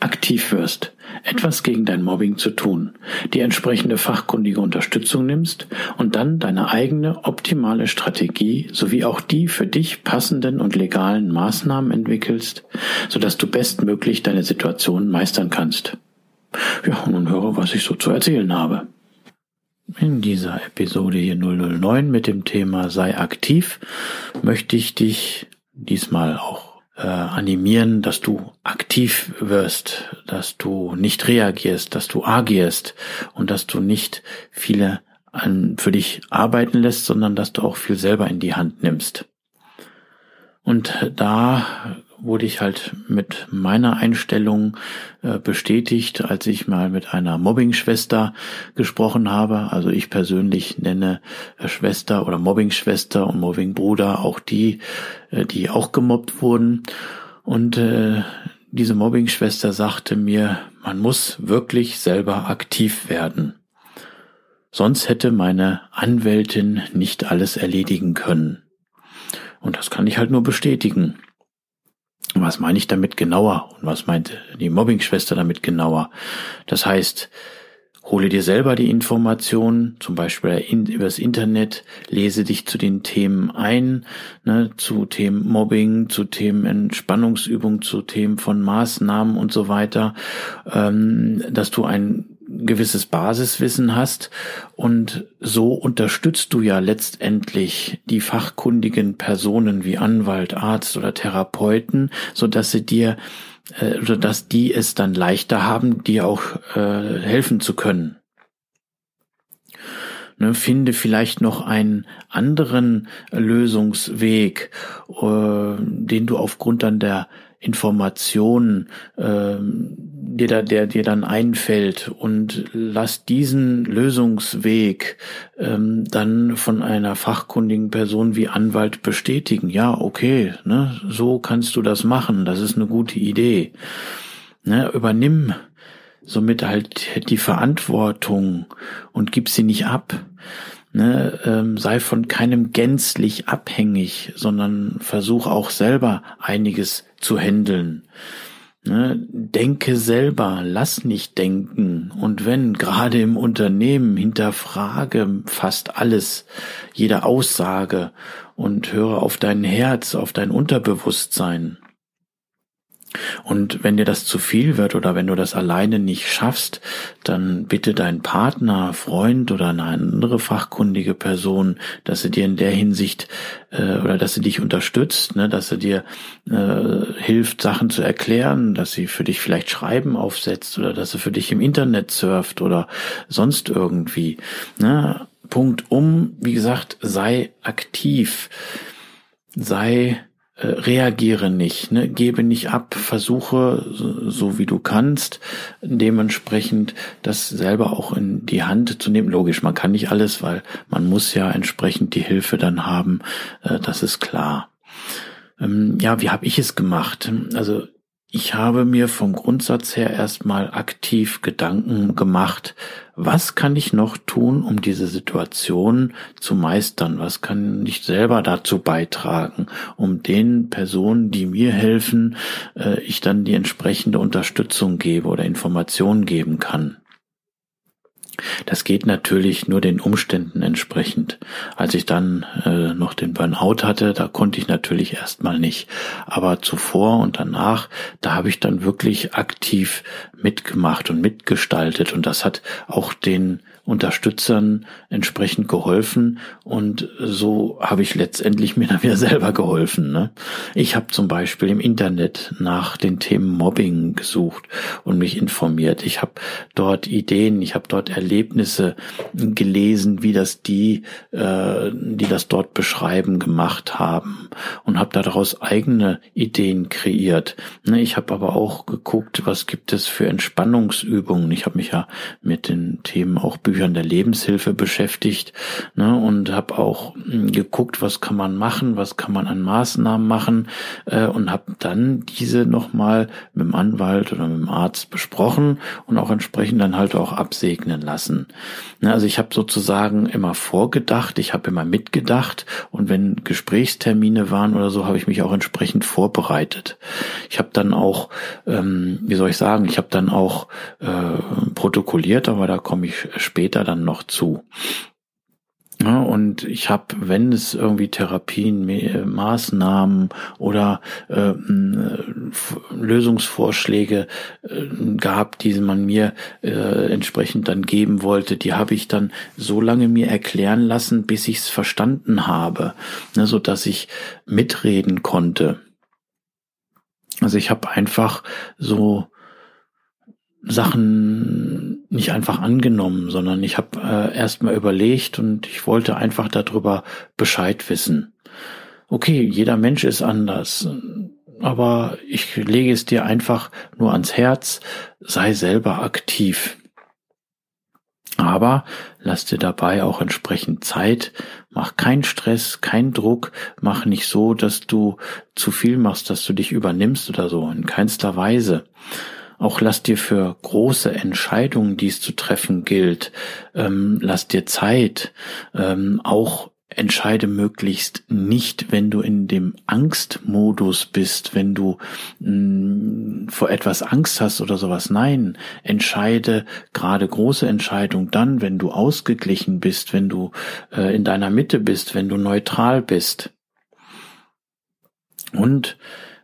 aktiv wirst, etwas gegen dein Mobbing zu tun, die entsprechende fachkundige Unterstützung nimmst und dann deine eigene optimale Strategie sowie auch die für dich passenden und legalen Maßnahmen entwickelst, sodass du bestmöglich deine Situation meistern kannst. Ja, nun höre, was ich so zu erzählen habe. In dieser Episode hier 009 mit dem Thema sei aktiv möchte ich dich diesmal auch äh, animieren, dass du aktiv wirst, dass du nicht reagierst, dass du agierst und dass du nicht viele an, für dich arbeiten lässt, sondern dass du auch viel selber in die Hand nimmst. Und da wurde ich halt mit meiner Einstellung äh, bestätigt, als ich mal mit einer Mobbing-Schwester gesprochen habe. Also ich persönlich nenne äh, Schwester oder Mobbing-Schwester und Mobbing-Bruder auch die, äh, die auch gemobbt wurden. Und äh, diese Mobbing-Schwester sagte mir, man muss wirklich selber aktiv werden. Sonst hätte meine Anwältin nicht alles erledigen können. Und das kann ich halt nur bestätigen. Was meine ich damit genauer? Und was meint die Mobbingschwester damit genauer? Das heißt, hole dir selber die Informationen, zum Beispiel übers Internet, lese dich zu den Themen ein, ne, zu Themen Mobbing, zu Themen Entspannungsübung, zu Themen von Maßnahmen und so weiter, ähm, dass du ein gewisses Basiswissen hast und so unterstützt du ja letztendlich die fachkundigen Personen wie Anwalt, Arzt oder Therapeuten, so dass sie dir äh, oder dass die es dann leichter haben, dir auch äh, helfen zu können. Ne, finde vielleicht noch einen anderen Lösungsweg, äh, den du aufgrund dann der Informationen äh, dir da, der dir dann einfällt und lass diesen Lösungsweg ähm, dann von einer fachkundigen Person wie Anwalt bestätigen. Ja, okay, ne, so kannst du das machen. Das ist eine gute Idee. Ne, übernimm somit halt die Verantwortung und gib sie nicht ab. Ne, ähm, sei von keinem gänzlich abhängig, sondern versuch auch selber einiges zu handeln. Ne, denke selber, lass nicht denken. Und wenn, gerade im Unternehmen, hinterfrage fast alles, jede Aussage und höre auf dein Herz, auf dein Unterbewusstsein. Und wenn dir das zu viel wird oder wenn du das alleine nicht schaffst, dann bitte deinen Partner, Freund oder eine andere fachkundige Person, dass sie dir in der Hinsicht äh, oder dass sie dich unterstützt, ne, dass sie dir äh, hilft, Sachen zu erklären, dass sie für dich vielleicht Schreiben aufsetzt oder dass sie für dich im Internet surft oder sonst irgendwie. Ne. Punkt um, wie gesagt, sei aktiv, sei äh, reagiere nicht, ne? gebe nicht ab, versuche so, wie du kannst, dementsprechend das selber auch in die Hand zu nehmen. Logisch, man kann nicht alles, weil man muss ja entsprechend die Hilfe dann haben, äh, das ist klar. Ähm, ja, wie habe ich es gemacht? Also ich habe mir vom Grundsatz her erstmal aktiv Gedanken gemacht, was kann ich noch tun, um diese Situation zu meistern? Was kann ich selber dazu beitragen, um den Personen, die mir helfen, äh, ich dann die entsprechende Unterstützung gebe oder Informationen geben kann? Das geht natürlich nur den Umständen entsprechend. Als ich dann äh, noch den Burnout hatte, da konnte ich natürlich erstmal nicht. Aber zuvor und danach, da habe ich dann wirklich aktiv mitgemacht und mitgestaltet. Und das hat auch den Unterstützern entsprechend geholfen und so habe ich letztendlich mir dann wieder selber geholfen. Ne? Ich habe zum Beispiel im Internet nach den Themen Mobbing gesucht und mich informiert. Ich habe dort Ideen, ich habe dort Erlebnisse gelesen, wie das die, äh, die das dort beschreiben, gemacht haben und habe daraus eigene Ideen kreiert. Ne? Ich habe aber auch geguckt, was gibt es für Entspannungsübungen. Ich habe mich ja mit den Themen auch Büchern der Lebenshilfe beschäftigt ne, und habe auch hm, geguckt, was kann man machen, was kann man an Maßnahmen machen äh, und habe dann diese nochmal mit dem Anwalt oder mit dem Arzt besprochen und auch entsprechend dann halt auch absegnen lassen. Ne, also ich habe sozusagen immer vorgedacht, ich habe immer mitgedacht und wenn Gesprächstermine waren oder so, habe ich mich auch entsprechend vorbereitet. Ich habe dann auch, ähm, wie soll ich sagen, ich habe dann auch äh, protokolliert, aber da komme ich später später dann noch zu. Ja, und ich habe, wenn es irgendwie Therapien, Maßnahmen oder äh, Lösungsvorschläge äh, gab, die man mir äh, entsprechend dann geben wollte, die habe ich dann so lange mir erklären lassen, bis ich es verstanden habe, ne, so dass ich mitreden konnte. Also ich habe einfach so Sachen nicht einfach angenommen, sondern ich habe äh, erstmal überlegt und ich wollte einfach darüber Bescheid wissen. Okay, jeder Mensch ist anders, aber ich lege es dir einfach nur ans Herz, sei selber aktiv. Aber lass dir dabei auch entsprechend Zeit, mach keinen Stress, keinen Druck, mach nicht so, dass du zu viel machst, dass du dich übernimmst oder so, in keinster Weise. Auch lass dir für große Entscheidungen, die es zu treffen gilt, ähm, lass dir Zeit. Ähm, auch entscheide möglichst nicht, wenn du in dem Angstmodus bist, wenn du mh, mm, vor etwas Angst hast oder sowas. Nein, entscheide gerade große Entscheidungen dann, wenn du ausgeglichen bist, wenn du äh, in deiner Mitte bist, wenn du neutral bist. Und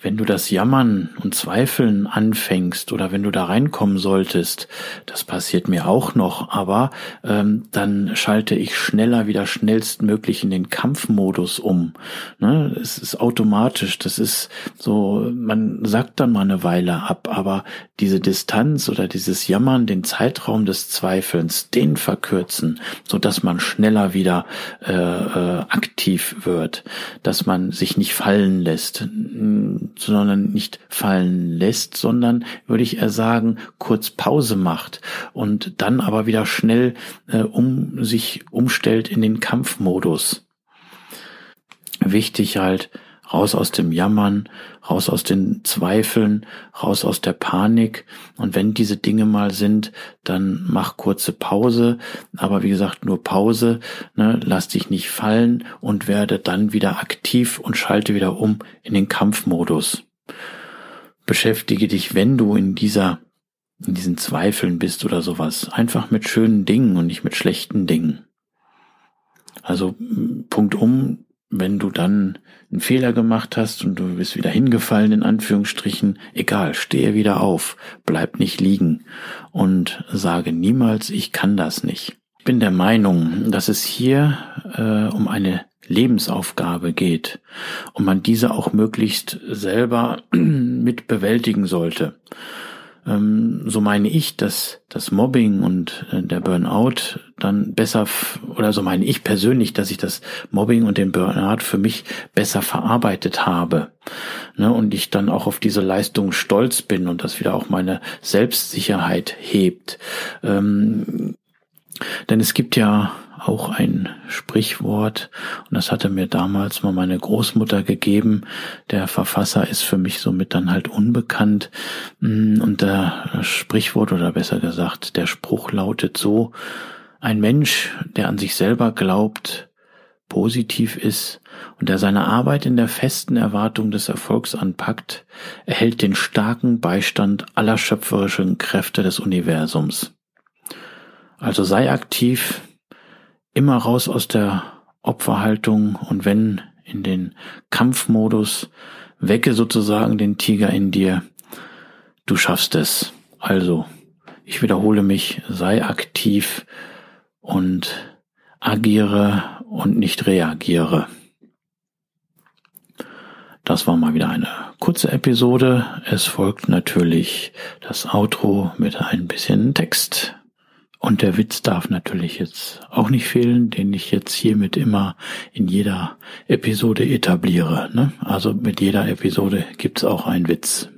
wenn du das Jammern und Zweifeln anfängst oder wenn du da reinkommen solltest, das passiert mir auch noch, aber ähm, dann schalte ich schneller wieder schnellstmöglich in den Kampfmodus um. Ne? Es ist automatisch, das ist so, man sagt dann mal eine Weile ab, aber diese Distanz oder dieses Jammern, den Zeitraum des Zweifelns, den verkürzen, so dass man schneller wieder äh, äh, aktiv wird, dass man sich nicht fallen lässt sondern nicht fallen lässt, sondern würde ich eher sagen, kurz Pause macht und dann aber wieder schnell äh, um sich umstellt in den Kampfmodus. Wichtig halt, raus aus dem Jammern, raus aus den Zweifeln, raus aus der Panik. Und wenn diese Dinge mal sind, dann mach kurze Pause. Aber wie gesagt, nur Pause. Ne? Lass dich nicht fallen und werde dann wieder aktiv und schalte wieder um in den Kampfmodus. Beschäftige dich, wenn du in dieser in diesen Zweifeln bist oder sowas, einfach mit schönen Dingen und nicht mit schlechten Dingen. Also Punkt um, wenn du dann einen Fehler gemacht hast und du bist wieder hingefallen, in Anführungsstrichen, egal, stehe wieder auf, bleib nicht liegen und sage niemals, ich kann das nicht. Ich bin der Meinung, dass es hier äh, um eine Lebensaufgabe geht und man diese auch möglichst selber mit bewältigen sollte. Ähm, so meine ich, dass das Mobbing und äh, der Burnout dann besser, oder so meine ich persönlich, dass ich das Mobbing und den Burnout für mich besser verarbeitet habe. Ne, und ich dann auch auf diese Leistung stolz bin und das wieder auch meine Selbstsicherheit hebt. Ähm, denn es gibt ja auch ein Sprichwort und das hatte mir damals mal meine Großmutter gegeben. Der Verfasser ist für mich somit dann halt unbekannt mm, und der Sprichwort oder besser gesagt der Spruch lautet so, ein Mensch, der an sich selber glaubt, positiv ist und der seine Arbeit in der festen Erwartung des Erfolgs anpackt, erhält den starken Beistand aller schöpferischen Kräfte des Universums. Also sei aktiv, immer raus aus der Opferhaltung und wenn in den Kampfmodus, wecke sozusagen den Tiger in dir. Du schaffst es. Also, ich wiederhole mich, sei aktiv und agiere und nicht reagiere. Das war mal wieder eine kurze Episode. Es folgt natürlich das Outro mit ein bisschen Text. Und der Witz darf natürlich jetzt auch nicht fehlen, den ich jetzt hiermit immer in jeder Episode etabliere. Ne? Also mit jeder Episode gibt's auch einen Witz.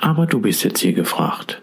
Aber du bist jetzt hier gefragt.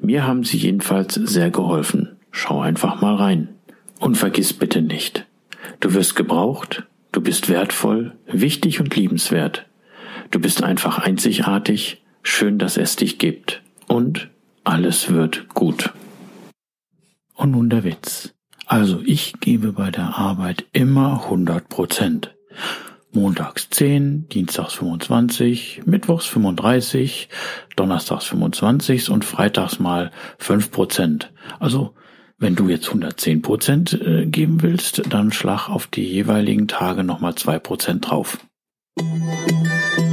Mir haben sie jedenfalls sehr geholfen. Schau einfach mal rein. Und vergiss bitte nicht, du wirst gebraucht, du bist wertvoll, wichtig und liebenswert. Du bist einfach einzigartig, schön, dass es dich gibt. Und alles wird gut. Und nun der Witz. Also ich gebe bei der Arbeit immer 100 Prozent montags 10, dienstags 25, mittwochs 35, donnerstags 25 und freitags mal 5 Prozent. Also wenn du jetzt 110 Prozent äh, geben willst, dann schlag auf die jeweiligen Tage nochmal 2 Prozent drauf. Musik